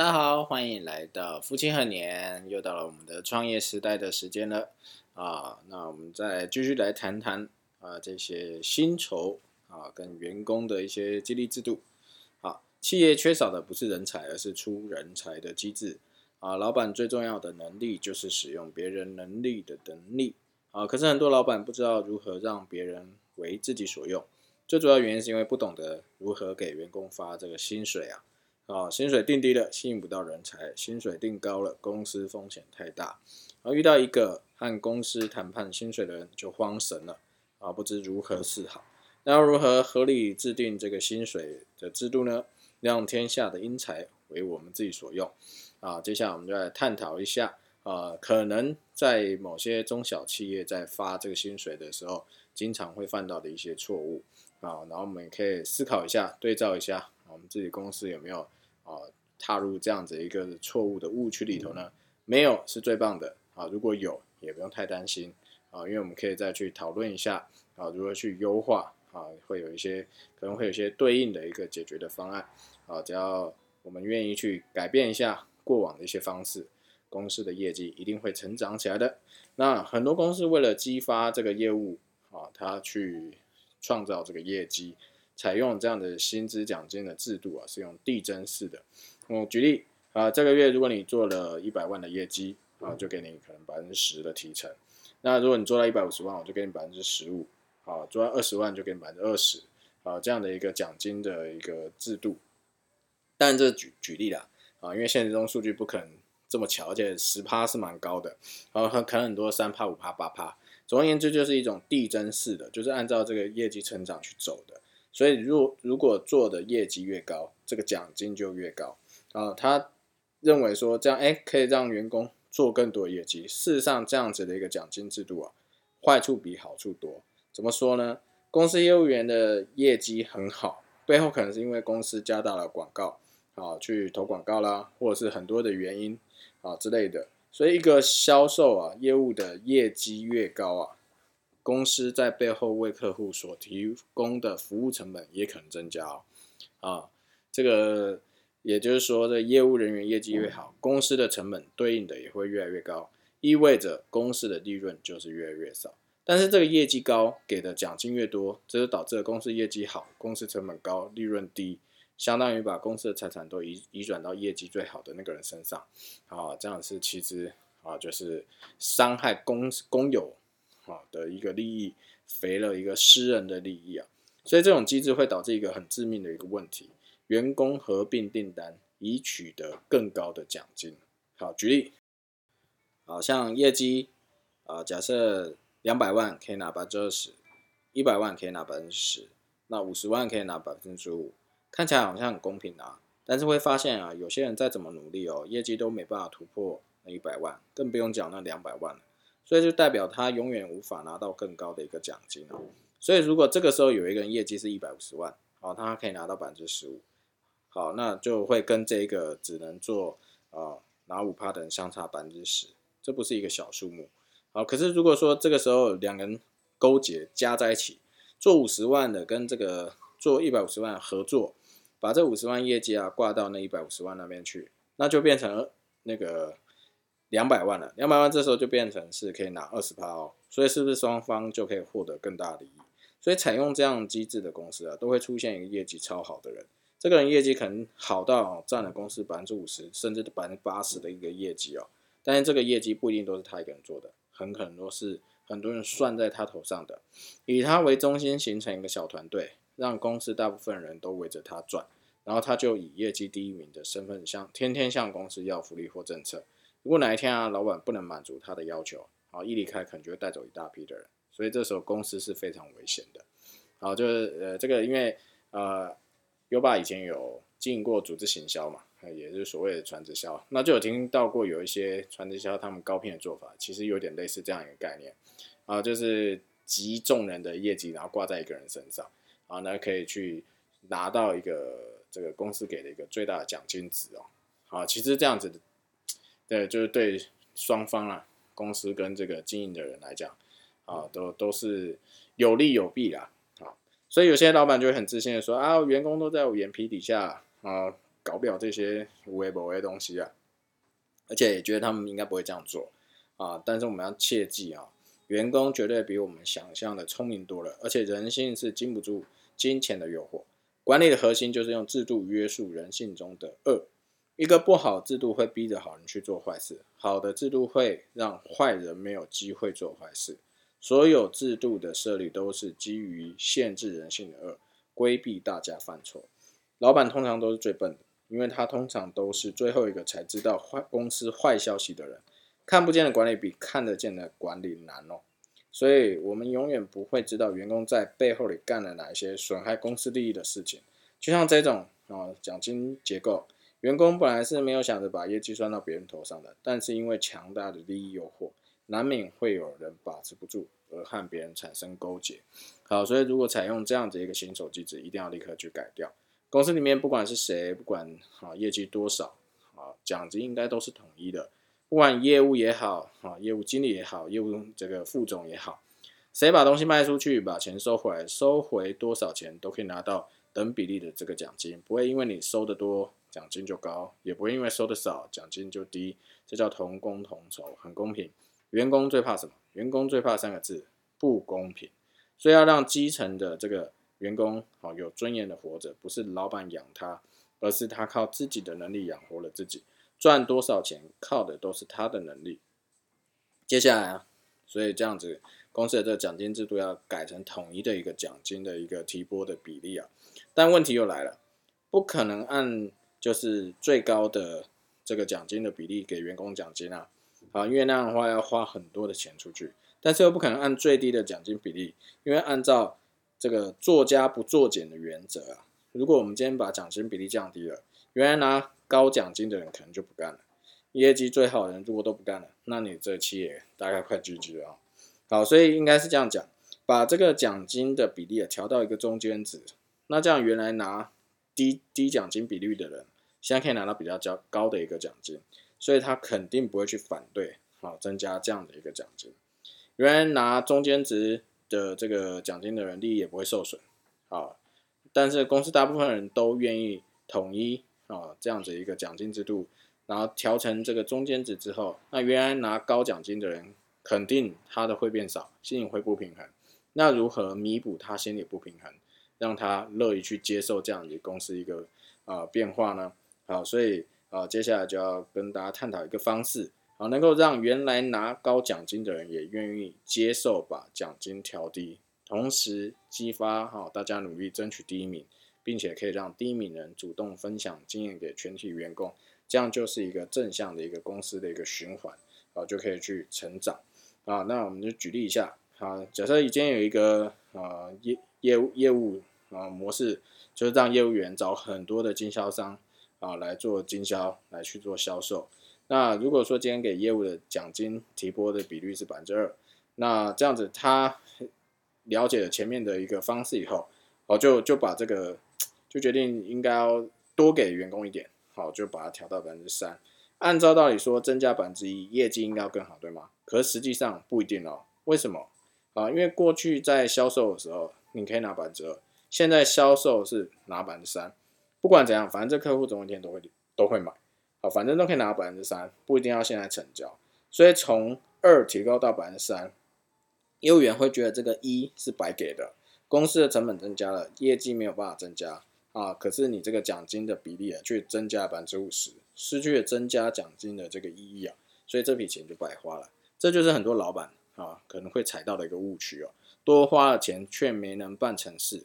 大家好，欢迎来到父亲贺年，又到了我们的创业时代的时间了啊。那我们再继续来谈谈啊这些薪酬啊跟员工的一些激励制度。好，企业缺少的不是人才，而是出人才的机制啊。老板最重要的能力就是使用别人能力的能力啊。可是很多老板不知道如何让别人为自己所用，最主要原因是因为不懂得如何给员工发这个薪水啊。啊，薪水定低了，吸引不到人才；薪水定高了，公司风险太大。而遇到一个和公司谈判薪水的人，就慌神了啊，不知如何是好。那要如何合理制定这个薪水的制度呢？让天下的英才为我们自己所用啊。接下来我们就来探讨一下啊，可能在某些中小企业在发这个薪水的时候，经常会犯到的一些错误啊。然后我们也可以思考一下，对照一下我们自己公司有没有。啊，踏入这样子一个错误的误区里头呢，没有是最棒的啊。如果有，也不用太担心啊，因为我们可以再去讨论一下啊，如何去优化啊，会有一些可能会有一些对应的一个解决的方案啊。只要我们愿意去改变一下过往的一些方式，公司的业绩一定会成长起来的。那很多公司为了激发这个业务啊，他去创造这个业绩。采用这样的薪资奖金的制度啊，是用递增式的。我举例啊，这个月如果你做了一百万的业绩啊，就给你可能百分之十的提成。那如果你做到一百五十万，我就给你百分之十五。好，做到二十万就给你百分之二十。啊，这样的一个奖金的一个制度。但这举举例啦啊，因为现实中数据不可能这么巧，而且十趴是蛮高的。然后可能很多三趴、五趴、八趴。总而言之，就是一种递增式的，就是按照这个业绩成长去走的。所以，如如果做的业绩越高，这个奖金就越高啊。他认为说这样，哎，可以让员工做更多业绩。事实上，这样子的一个奖金制度啊，坏处比好处多。怎么说呢？公司业务员的业绩很好，背后可能是因为公司加大了广告啊，去投广告啦，或者是很多的原因啊之类的。所以，一个销售啊，业务的业绩越高啊。公司在背后为客户所提供的服务成本也可能增加哦，啊，这个也就是说，这业务人员业绩越好，公司的成本对应的也会越来越高，意味着公司的利润就是越来越少。但是这个业绩高，给的奖金越多，这就导致了公司业绩好，公司成本高，利润低，相当于把公司的财产都移移转到业绩最好的那个人身上，啊，这样是其实啊，就是伤害公公有。啊的一个利益，肥了一个私人的利益啊，所以这种机制会导致一个很致命的一个问题：员工合并订单以取得更高的奖金。好，举例，好像业绩啊，假设两百万可以拿百分之二十，一百万可以拿百分之十，那五十万可以拿百分之五，看起来好像很公平啊，但是会发现啊，有些人再怎么努力哦，业绩都没办法突破那一百万，更不用讲那两百万了。所以就代表他永远无法拿到更高的一个奖金哦。所以如果这个时候有一个人业绩是一百五十万，好，他可以拿到百分之十五，好，那就会跟这个只能做啊拿五趴的人相差百分之十，这不是一个小数目。好，可是如果说这个时候两人勾结加在一起，做五十万的跟这个做一百五十万合作，把这五十万业绩啊挂到那一百五十万那边去，那就变成那个。两百万了，两百万这时候就变成是可以拿二十趴哦，所以是不是双方就可以获得更大的利益？所以采用这样机制的公司啊，都会出现一个业绩超好的人，这个人业绩可能好到占了公司百分之五十甚至百分之八十的一个业绩哦，但是这个业绩不一定都是他一个人做的，很可能都是很多人算在他头上的，以他为中心形成一个小团队，让公司大部分人都围着他转，然后他就以业绩第一名的身份向天天向公司要福利或政策。如果哪一天啊，老板不能满足他的要求，好一离开，可能就会带走一大批的人，所以这时候公司是非常危险的。好，就是呃，这个因为呃，优爸以前有经营过组织行销嘛，也就是所谓的传直销，那就有听到过有一些传直销他们高聘的做法，其实有点类似这样一个概念啊，就是集众人的业绩，然后挂在一个人身上，啊，那可以去拿到一个这个公司给的一个最大的奖金值哦。好，其实这样子。对，就是对双方啊，公司跟这个经营的人来讲，啊，都都是有利有弊啦，啊，所以有些老板就会很自信的说啊，员工都在我眼皮底下啊，搞不了这些无微博的东西啊，而且也觉得他们应该不会这样做啊。但是我们要切记啊，员工绝对比我们想象的聪明多了，而且人性是经不住金钱的诱惑。管理的核心就是用制度约束人性中的恶。一个不好制度会逼着好人去做坏事，好的制度会让坏人没有机会做坏事。所有制度的设立都是基于限制人性的恶，规避大家犯错。老板通常都是最笨的，因为他通常都是最后一个才知道坏公司坏消息的人。看不见的管理比看得见的管理难哦。所以，我们永远不会知道员工在背后里干了哪一些损害公司利益的事情。就像这种啊，奖金结构。员工本来是没有想着把业绩算到别人头上的，但是因为强大的利益诱惑，难免会有人把持不住，而和别人产生勾结。好，所以如果采用这样子一个新手机制，一定要立刻去改掉。公司里面不管是谁，不管啊业绩多少，啊奖金应该都是统一的。不管业务也好，啊业务经理也好，业务这个副总也好，谁把东西卖出去，把钱收回来，收回多少钱都可以拿到等比例的这个奖金，不会因为你收的多。奖金就高，也不会因为收的少，奖金就低，这叫同工同酬，很公平。员工最怕什么？员工最怕三个字：不公平。所以要让基层的这个员工好有尊严的活着，不是老板养他，而是他靠自己的能力养活了自己。赚多少钱靠的都是他的能力。接下来啊，所以这样子公司的这个奖金制度要改成统一的一个奖金的一个提拨的比例啊。但问题又来了，不可能按。就是最高的这个奖金的比例给员工奖金啊，啊，因为那样的话要花很多的钱出去，但是又不可能按最低的奖金比例，因为按照这个做加不做减的原则啊，如果我们今天把奖金比例降低了，原来拿高奖金的人可能就不干了，业绩最好的人如果都不干了，那你这企业大概快 GG 了啊。好，所以应该是这样讲，把这个奖金的比例啊调到一个中间值，那这样原来拿低低奖金比率的人。现在可以拿到比较较高的一个奖金，所以他肯定不会去反对啊，增加这样的一个奖金。原来拿中间值的这个奖金的人利益也不会受损啊，但是公司大部分人都愿意统一啊这样子一个奖金制度，然后调成这个中间值之后，那原来拿高奖金的人肯定他的会变少，心里会不平衡。那如何弥补他心理不平衡，让他乐意去接受这样的公司一个啊变化呢？好，所以啊，接下来就要跟大家探讨一个方式，好，能够让原来拿高奖金的人也愿意接受把奖金调低，同时激发哈大家努力争取第一名，并且可以让第一名人主动分享经验给全体员工，这样就是一个正向的一个公司的一个循环，啊，就可以去成长啊。那我们就举例一下，啊，假设已经有一个啊业业务业务啊模式，就是让业务员找很多的经销商。啊，来做经销，来去做销售。那如果说今天给业务的奖金提拨的比率是百分之二，那这样子他了解了前面的一个方式以后，哦，就就把这个就决定应该要多给员工一点，好，就把它调到百分之三。按照道理说，增加百分之一，业绩应该要更好，对吗？可实际上不一定哦。为什么？啊，因为过去在销售的时候，你可以拿百分之二，现在销售是拿百分之三。不管怎样，反正这客户总有一天都会都会买，好，反正都可以拿到百分之三，不一定要现在成交。所以从二提高到百分之三，业务员会觉得这个一是白给的，公司的成本增加了，业绩没有办法增加啊。可是你这个奖金的比例啊，却增加百分之五十，失去了增加奖金的这个意义啊，所以这笔钱就白花了。这就是很多老板啊可能会踩到的一个误区哦，多花了钱却没能办成事。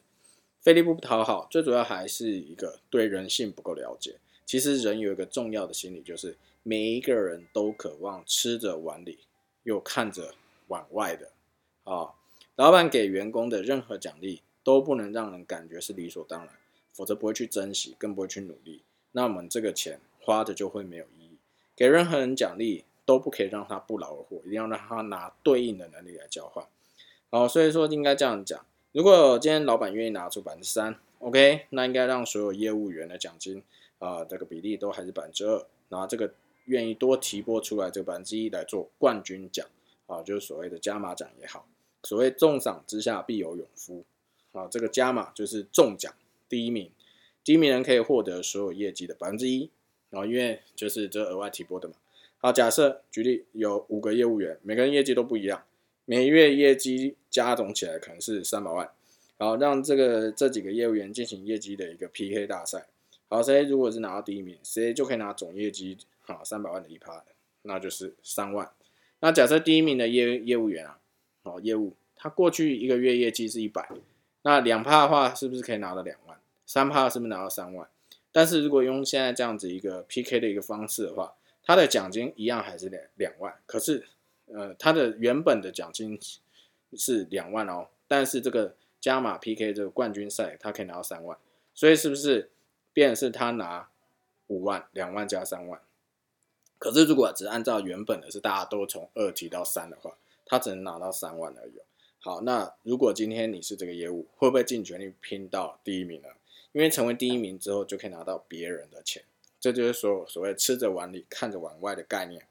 费力不讨好，最主要还是一个对人性不够了解。其实人有一个重要的心理，就是每一个人都渴望吃着碗里，又看着碗外的。啊，老板给员工的任何奖励都不能让人感觉是理所当然，否则不会去珍惜，更不会去努力。那我们这个钱花的就会没有意义。给任何人奖励都不可以让他不劳而获，一定要让他拿对应的能力来交换。哦，所以说应该这样讲。如果今天老板愿意拿出百分之三，OK，那应该让所有业务员的奖金啊，这个比例都还是百分之二，然后这个愿意多提拨出来这个百分之一来做冠军奖啊，就是所谓的加码奖也好，所谓重赏之下必有勇夫啊，这个加码就是中奖第一名，第一名人可以获得所有业绩的百分之一，然后因为就是这额外提拨的嘛。好，假设举例有五个业务员，每个人业绩都不一样，每月业绩加总起来可能是三百万。好，让这个这几个业务员进行业绩的一个 PK 大赛。好，谁如果是拿到第一名，谁就可以拿总业绩好三百万的一趴，那就是三万。那假设第一名的业业务员啊，好业务，他过去一个月业绩是一百，那两趴的话是不是可以拿到两万？三趴是不是拿到三万？但是如果用现在这样子一个 PK 的一个方式的话，他的奖金一样还是两两万，可是呃他的原本的奖金是两万哦，但是这个加码 PK 这个冠军赛他可以拿到三万，所以是不是变是他拿五万两万加三万？可是如果只按照原本的是大家都从二提到三的话，他只能拿到三万而已。好，那如果今天你是这个业务，会不会尽全力拼到第一名呢？因为成为第一名之后，就可以拿到别人的钱，这就是所所谓吃着碗里看着碗外的概念。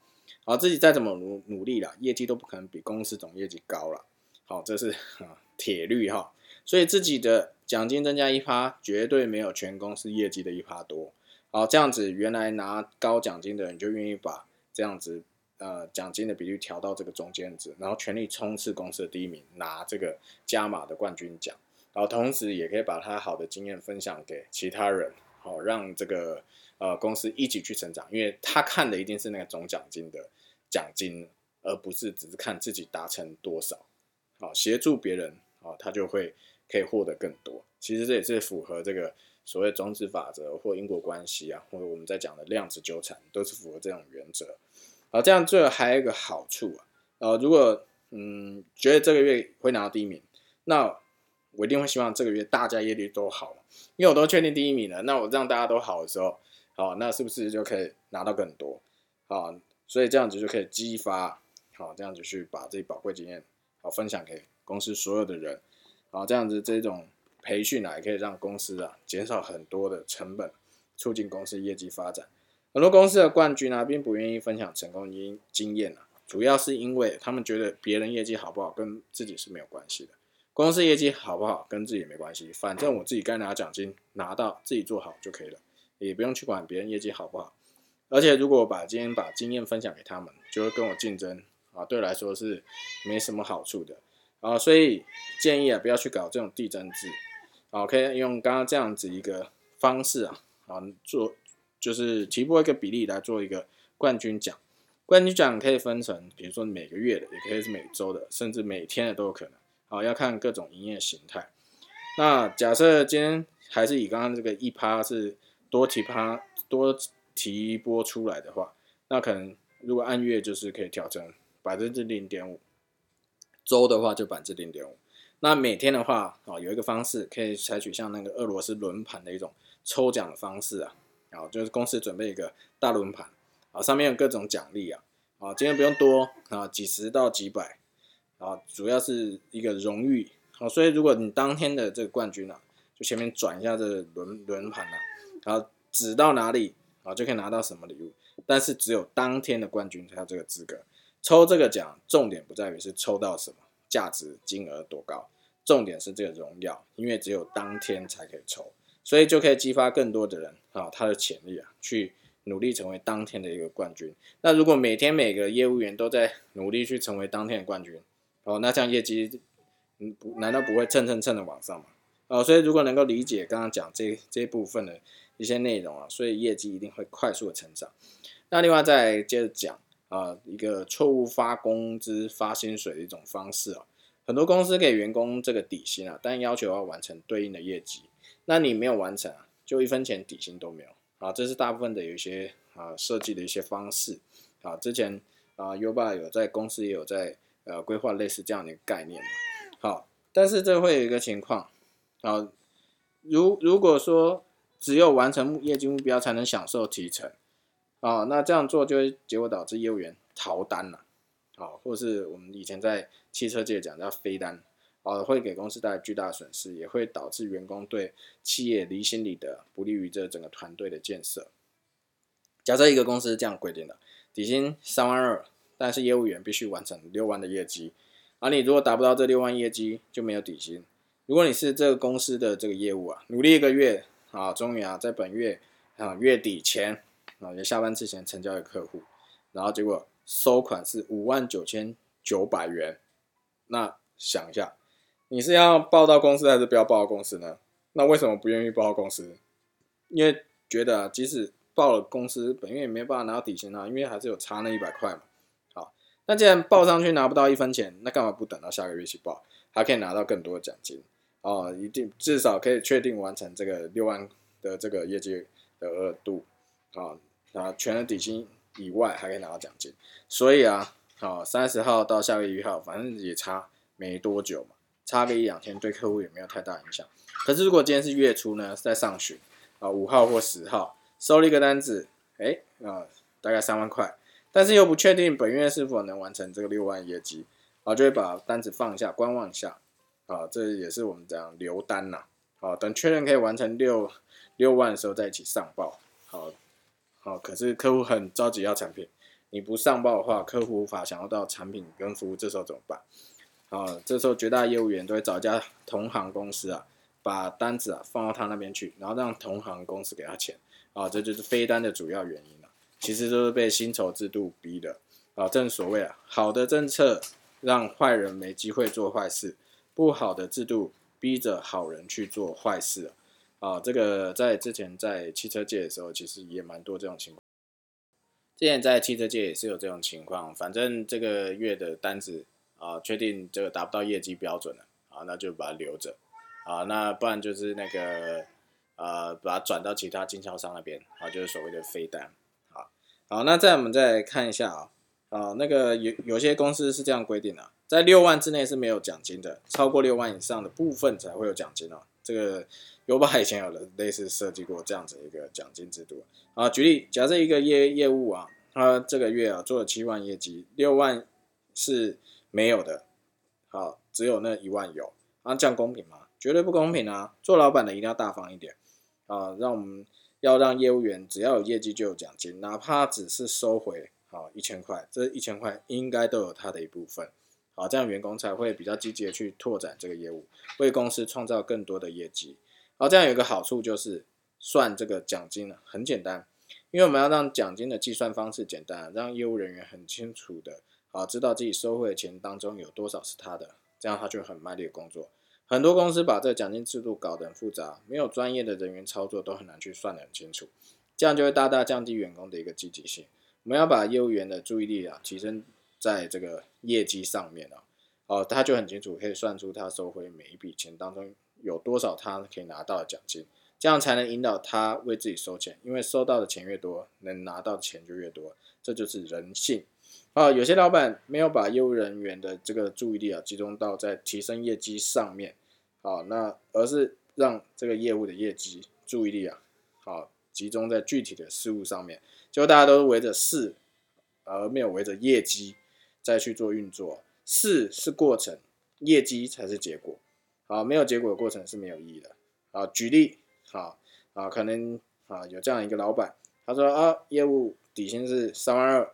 好，自己再怎么努努力了，业绩都不可能比公司总业绩高了。好，这是啊铁律哈。所以自己的奖金增加一趴，绝对没有全公司业绩的一趴多。好，这样子原来拿高奖金的人就愿意把这样子呃奖金的比例调到这个中间值，然后全力冲刺公司的第一名，拿这个加码的冠军奖。然后同时也可以把他好的经验分享给其他人，好让这个呃公司一起去成长，因为他看的一定是那个总奖金的奖金，而不是只是看自己达成多少，啊协助别人，好他就会可以获得更多。其实这也是符合这个所谓种子法则或因果关系啊，或者我们在讲的量子纠缠，都是符合这种原则。好，这样最后还有一个好处啊，呃，如果嗯觉得这个月会拿到第一名，那我一定会希望这个月大家业绩都好，因为我都确定第一名了。那我让大家都好的时候，好，那是不是就可以拿到更多？好，所以这样子就可以激发，好，这样子去把这宝贵经验好分享给公司所有的人，好，这样子这种培训啊，也可以让公司啊减少很多的成本，促进公司业绩发展。很多公司的冠军啊，并不愿意分享成功经经验啊，主要是因为他们觉得别人业绩好不好跟自己是没有关系的。公司业绩好不好跟自己也没关系，反正我自己该拿奖金拿到，自己做好就可以了，也不用去管别人业绩好不好。而且如果我把今天把经验分享给他们，就会跟我竞争啊，对来说是没什么好处的啊。所以建议啊，不要去搞这种递增制啊，可以用刚刚这样子一个方式啊啊做，就是提拨一个比例来做一个冠军奖。冠军奖可以分成，比如说每个月的，也可以是每周的，甚至每天的都有可能。好，要看各种营业形态。那假设今天还是以刚刚这个一趴是多提趴多提拨出来的话，那可能如果按月就是可以调整百分之零点五，周的话就百分之零点五。那每天的话啊，有一个方式可以采取像那个俄罗斯轮盘的一种抽奖的方式啊，啊，就是公司准备一个大轮盘啊，上面有各种奖励啊，啊，今天不用多啊，几十到几百。啊，主要是一个荣誉，好，所以如果你当天的这个冠军啊，就前面转一下这轮轮盘啊，然后指到哪里啊，就可以拿到什么礼物。但是只有当天的冠军才有这个资格抽这个奖。重点不在于是抽到什么，价值金额多高，重点是这个荣耀，因为只有当天才可以抽，所以就可以激发更多的人啊，他的潜力啊，去努力成为当天的一个冠军。那如果每天每个业务员都在努力去成为当天的冠军，哦，那这样业绩，嗯，不，难道不会蹭蹭蹭的往上吗？哦，所以如果能够理解刚刚讲这这部分的一些内容啊，所以业绩一定会快速的成长。那另外再接着讲啊，一个错误发工资发薪水的一种方式啊，很多公司给员工这个底薪啊，但要求要完成对应的业绩，那你没有完成啊，就一分钱底薪都没有。啊，这是大部分的有一些啊设计的一些方式。啊，之前啊优爸有在公司也有在。呃，规划类似这样的一个概念嘛，好，但是这会有一个情况，啊，如如果说只有完成业绩目标才能享受提成，啊，那这样做就会结果导致业务员逃单了，好，或是我们以前在汽车界讲叫飞单，啊，会给公司带来巨大损失，也会导致员工对企业离心力的，不利于这整个团队的建设。假设一个公司是这样规定的，底薪三万二。但是业务员必须完成六万的业绩，而你如果达不到这六万业绩，就没有底薪。如果你是这个公司的这个业务啊，努力一个月啊，终于啊，在本月啊月底前也下班之前成交给客户，然后结果收款是五万九千九百元。那想一下，你是要报到公司还是不要报到公司呢？那为什么不愿意报到公司？因为觉得即使报了公司，本月也没办法拿到底薪啊，因为还是有差那一百块嘛。好，那既然报上去拿不到一分钱，那干嘛不等到下个月去报，还可以拿到更多的奖金？哦，一定至少可以确定完成这个六万的这个业绩的额度啊，啊，全额底薪以外还可以拿到奖金，所以啊，好，三十号到下个月一号，反正也差没多久嘛，差个一两天，对客户也没有太大影响。可是如果今天是月初呢，在上旬啊，五号或十号收了一个单子，哎，啊，大概三万块，但是又不确定本月是否能完成这个六万业绩，啊，就会把单子放一下，观望一下。啊，这也是我们讲留单呐。好，等确认可以完成六六万的时候再一起上报。好，哦，可是客户很着急要产品，你不上报的话，客户无法想要到产品跟服务，这时候怎么办？啊，这时候绝大业务员都会找一家同行公司啊，把单子啊放到他那边去，然后让同行公司给他钱。啊，这就是飞单的主要原因了。其实都是被薪酬制度逼的。啊，正所谓啊，好的政策让坏人没机会做坏事。不好的制度逼着好人去做坏事啊！啊这个在之前在汽车界的时候，其实也蛮多这种情况。之前在汽车界也是有这种情况，反正这个月的单子啊，确定这个达不到业绩标准了啊，那就把它留着啊，那不然就是那个呃，把它转到其他经销商那边啊，就是所谓的飞单啊。好，那再我们再看一下啊啊，那个有有些公司是这样规定的。在六万之内是没有奖金的，超过六万以上的部分才会有奖金哦。这个优爸以前有了类似设计过这样子一个奖金制度啊。举例，假设一个业业务啊，他这个月啊做了七万业绩，六万是没有的，好，只有那一万有，啊，这样公平吗？绝对不公平啊！做老板的一定要大方一点啊，让我们要让业务员只要有业绩就有奖金，哪怕只是收回好一千块，这一千块应该都有他的一部分。好，这样员工才会比较积极的去拓展这个业务，为公司创造更多的业绩。好，这样有一个好处就是算这个奖金呢很简单，因为我们要让奖金的计算方式简单，让业务人员很清楚的啊知道自己收回的钱当中有多少是他的，这样他就很卖力的工作。很多公司把这个奖金制度搞得很复杂，没有专业的人员操作都很难去算得很清楚，这样就会大大降低员工的一个积极性。我们要把业务员的注意力啊提升。在这个业绩上面啊，哦，他就很清楚，可以算出他收回每一笔钱当中有多少他可以拿到的奖金，这样才能引导他为自己收钱，因为收到的钱越多，能拿到的钱就越多，这就是人性。啊，有些老板没有把业务人员的这个注意力啊集中到在提升业绩上面，好，那而是让这个业务的业绩注意力啊，好集中在具体的事物上面，就大家都围着事，而没有围着业绩。再去做运作，事是过程，业绩才是结果。好，没有结果的过程是没有意义的。好，举例，好啊，可能啊有这样一个老板，他说啊，业务底薪是三万二，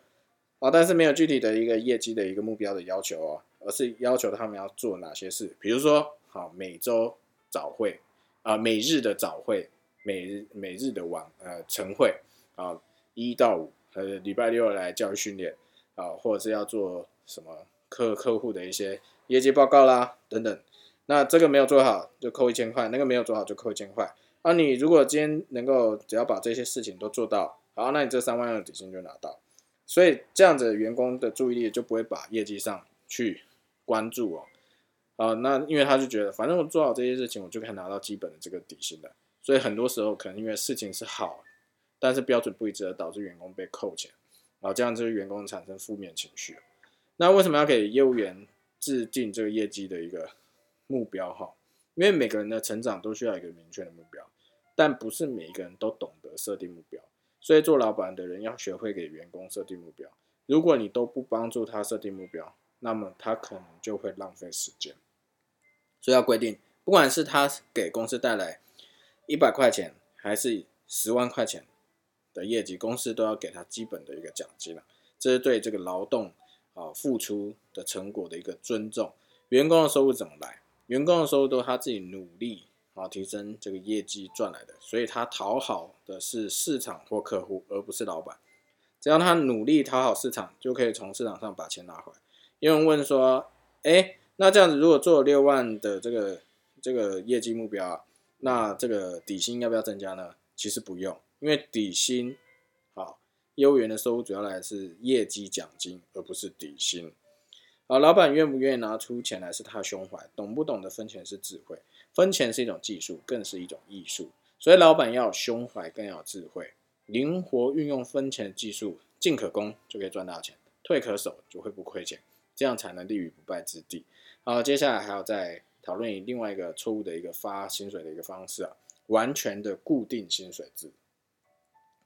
啊，但是没有具体的一个业绩的一个目标的要求哦，而是要求他们要做哪些事，比如说，好，每周早会啊，每日的早会，每日每日的晚呃晨会啊，一到五呃礼拜六来教育训练。啊，或者是要做什么客客户的一些业绩报告啦，等等。那这个没有做好就扣一千块，那个没有做好就扣一千块。啊，你如果今天能够只要把这些事情都做到，好，那你这三万的底薪就拿到。所以这样子员工的注意力就不会把业绩上去关注哦。啊，那因为他就觉得反正我做好这些事情，我就可以拿到基本的这个底薪的。所以很多时候可能因为事情是好，但是标准不一致，而导致员工被扣钱。啊，这样就是员工产生负面情绪。那为什么要给业务员制定这个业绩的一个目标？哈，因为每个人的成长都需要一个明确的目标，但不是每一个人都懂得设定目标。所以做老板的人要学会给员工设定目标。如果你都不帮助他设定目标，那么他可能就会浪费时间。所以要规定，不管是他给公司带来一百块钱，还是十万块钱。的业绩，公司都要给他基本的一个奖金了，这是对这个劳动啊付出的成果的一个尊重。员工的收入怎么来？员工的收入都是他自己努力啊提升这个业绩赚来的，所以他讨好的是市场或客户，而不是老板。只要他努力讨好市场，就可以从市场上把钱拿回来。有人问说，哎，那这样子如果做六万的这个这个业绩目标啊，那这个底薪要不要增加呢？其实不用，因为底薪，好，业务员的收入主要来是业绩奖金，而不是底薪。啊，老板愿不愿意拿出钱来是他的胸怀，懂不懂得分钱是智慧，分钱是一种技术，更是一种艺术。所以老板要有胸怀，更要智慧。灵活运用分钱的技术，进可攻就可以赚大钱，退可守就会不亏钱，这样才能立于不败之地。好，接下来还要再讨论另外一个错误的一个发薪水的一个方式啊，完全的固定薪水制，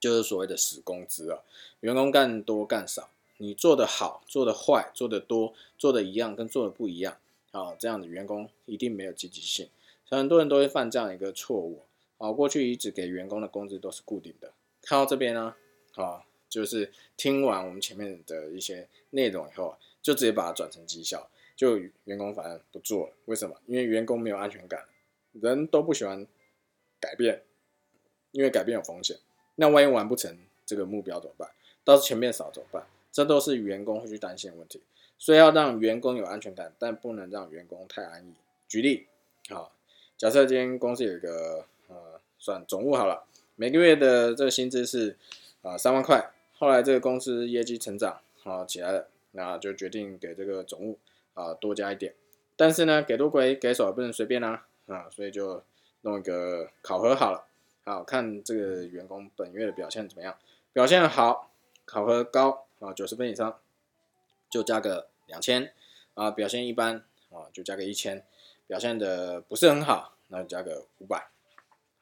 就是所谓的死工资啊，员工干多干少，你做的好，做的坏，做的多，做的一样跟做的不一样，啊，这样的员工一定没有积极性，很多人都会犯这样一个错误，啊，过去一直给员工的工资都是固定的。看到这边呢，啊，就是听完我们前面的一些内容以后，就直接把它转成绩效，就员工反而不做了。为什么？因为员工没有安全感，人都不喜欢改变，因为改变有风险。那万一完不成这个目标怎么办？到时候钱变少怎么办？这都是员工会去担心的问题。所以要让员工有安全感，但不能让员工太安逸。举例，好，假设今天公司有一个呃，算总务好了。每个月的这个薪资是啊三万块，后来这个公司业绩成长啊起来了，那就决定给这个总务啊多加一点，但是呢给多给给少不能随便啦啊，所以就弄一个考核好了，好看这个员工本月的表现怎么样，表现好，考核高啊九十分以上就加个两千啊，表现一般啊就加个一千，表现的不是很好那就加个五百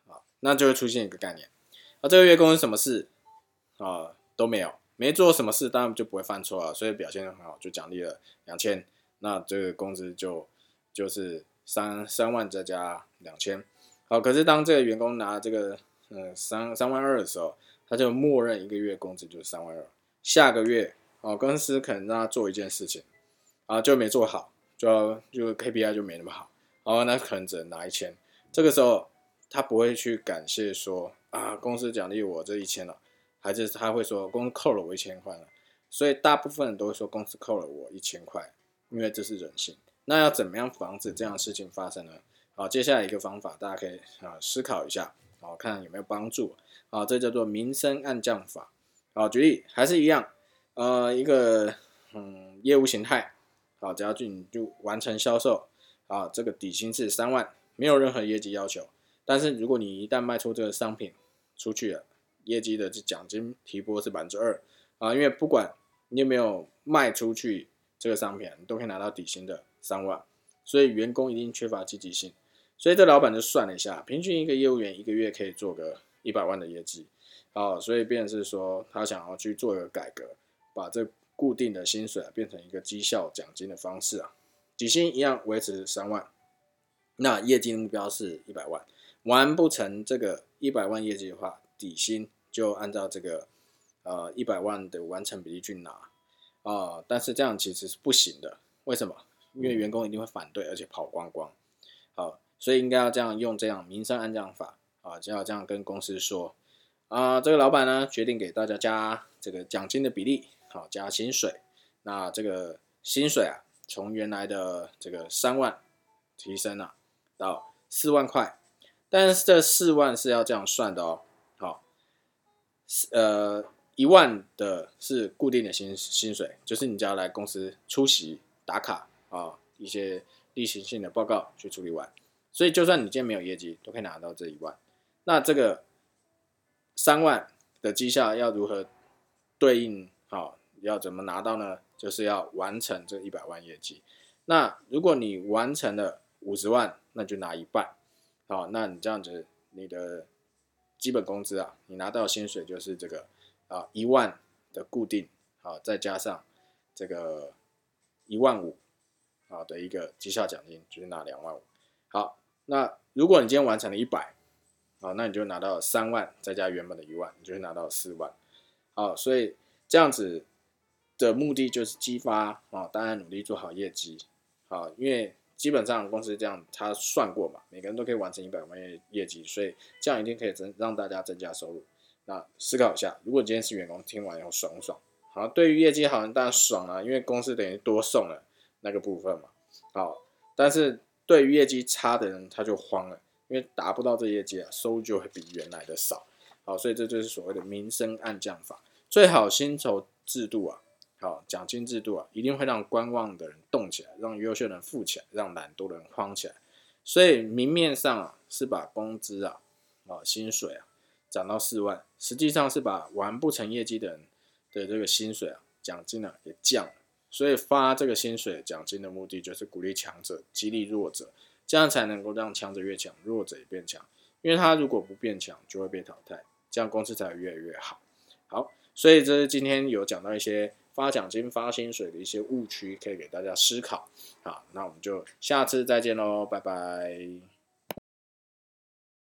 啊。那就会出现一个概念，啊，这个月工资什么事啊都没有，没做什么事，当然就不会犯错啊，所以表现很好，就奖励了两千，那这个工资就就是三三万再加两千，好，可是当这个员工拿这个嗯三三万二的时候，他就默认一个月工资就是三万二，下个月哦公司可能让他做一件事情啊就没做好，就就 KPI 就没那么好，然后，那可能只能拿一千，这个时候。他不会去感谢说啊，公司奖励我这一千了，还是他会说公司扣了我一千块了。所以大部分人都会说公司扣了我一千块，因为这是人性。那要怎么样防止这样的事情发生呢？好，接下来一个方法，大家可以啊思考一下，好看有没有帮助。啊，这叫做民生暗降法。好，举例还是一样，呃，一个嗯业务形态，好，只要你就完成销售，啊，这个底薪是三万，没有任何业绩要求。但是如果你一旦卖出这个商品出去了，业绩的奖金提拨是百分之二啊，因为不管你有没有卖出去这个商品，你都可以拿到底薪的三万，所以员工一定缺乏积极性，所以这老板就算了一下，平均一个业务员一个月可以做个一百万的业绩，啊，所以便是说他想要去做一个改革，把这固定的薪水变成一个绩效奖金的方式啊，底薪一样维持三万，那业绩目标是一百万。完不成这个一百万业绩的话，底薪就按照这个呃一百万的完成比例去拿啊。但是这样其实是不行的，为什么？因为员工一定会反对，而且跑光光。好，所以应该要这样用这样民生安降法啊，就要这样跟公司说啊。这个老板呢决定给大家加这个奖金的比例，好加薪水。那这个薪水啊，从原来的这个三万提升了到四万块。但是这四万是要这样算的哦，好，呃，一万的是固定的薪薪水，就是你只要来公司出席打卡啊，一些例行性的报告去处理完，所以就算你今天没有业绩，都可以拿到这一万。那这个三万的绩效要如何对应？好，要怎么拿到呢？就是要完成这一百万业绩。那如果你完成了五十万，那就拿一半。好，那你这样子，你的基本工资啊，你拿到薪水就是这个啊一万的固定，好，再加上这个一万五啊的一个绩效奖金，就是拿两万五。好，那如果你今天完成了一百，啊，那你就拿到三万，再加原本的一万，你就会拿到四万。好，所以这样子的目的就是激发啊大家努力做好业绩，好，因为。基本上公司这样他算过嘛，每个人都可以完成一百万业业绩，所以这样一定可以增让大家增加收入。那思考一下，如果今天是员工，听完以后爽不爽？好，对于业绩好人当然爽了，因为公司等于多送了那个部分嘛。好，但是对于业绩差的人他就慌了，因为达不到这业绩啊，收入就会比原来的少。好，所以这就是所谓的民生暗降法，最好薪酬制度啊。好，奖金制度啊，一定会让观望的人动起来，让优秀人富起来，让懒惰的人慌起来。所以明面上啊是把工资啊啊薪水啊涨到四万，实际上是把完不成业绩的人的这个薪水啊奖金啊给降了。所以发这个薪水奖金的目的就是鼓励强者，激励弱者，这样才能够让强者越强，弱者也变强。因为他如果不变强，就会被淘汰，这样公司才会越来越好。好，所以这是今天有讲到一些。发奖金、发薪水的一些误区，可以给大家思考。好，那我们就下次再见喽，拜拜。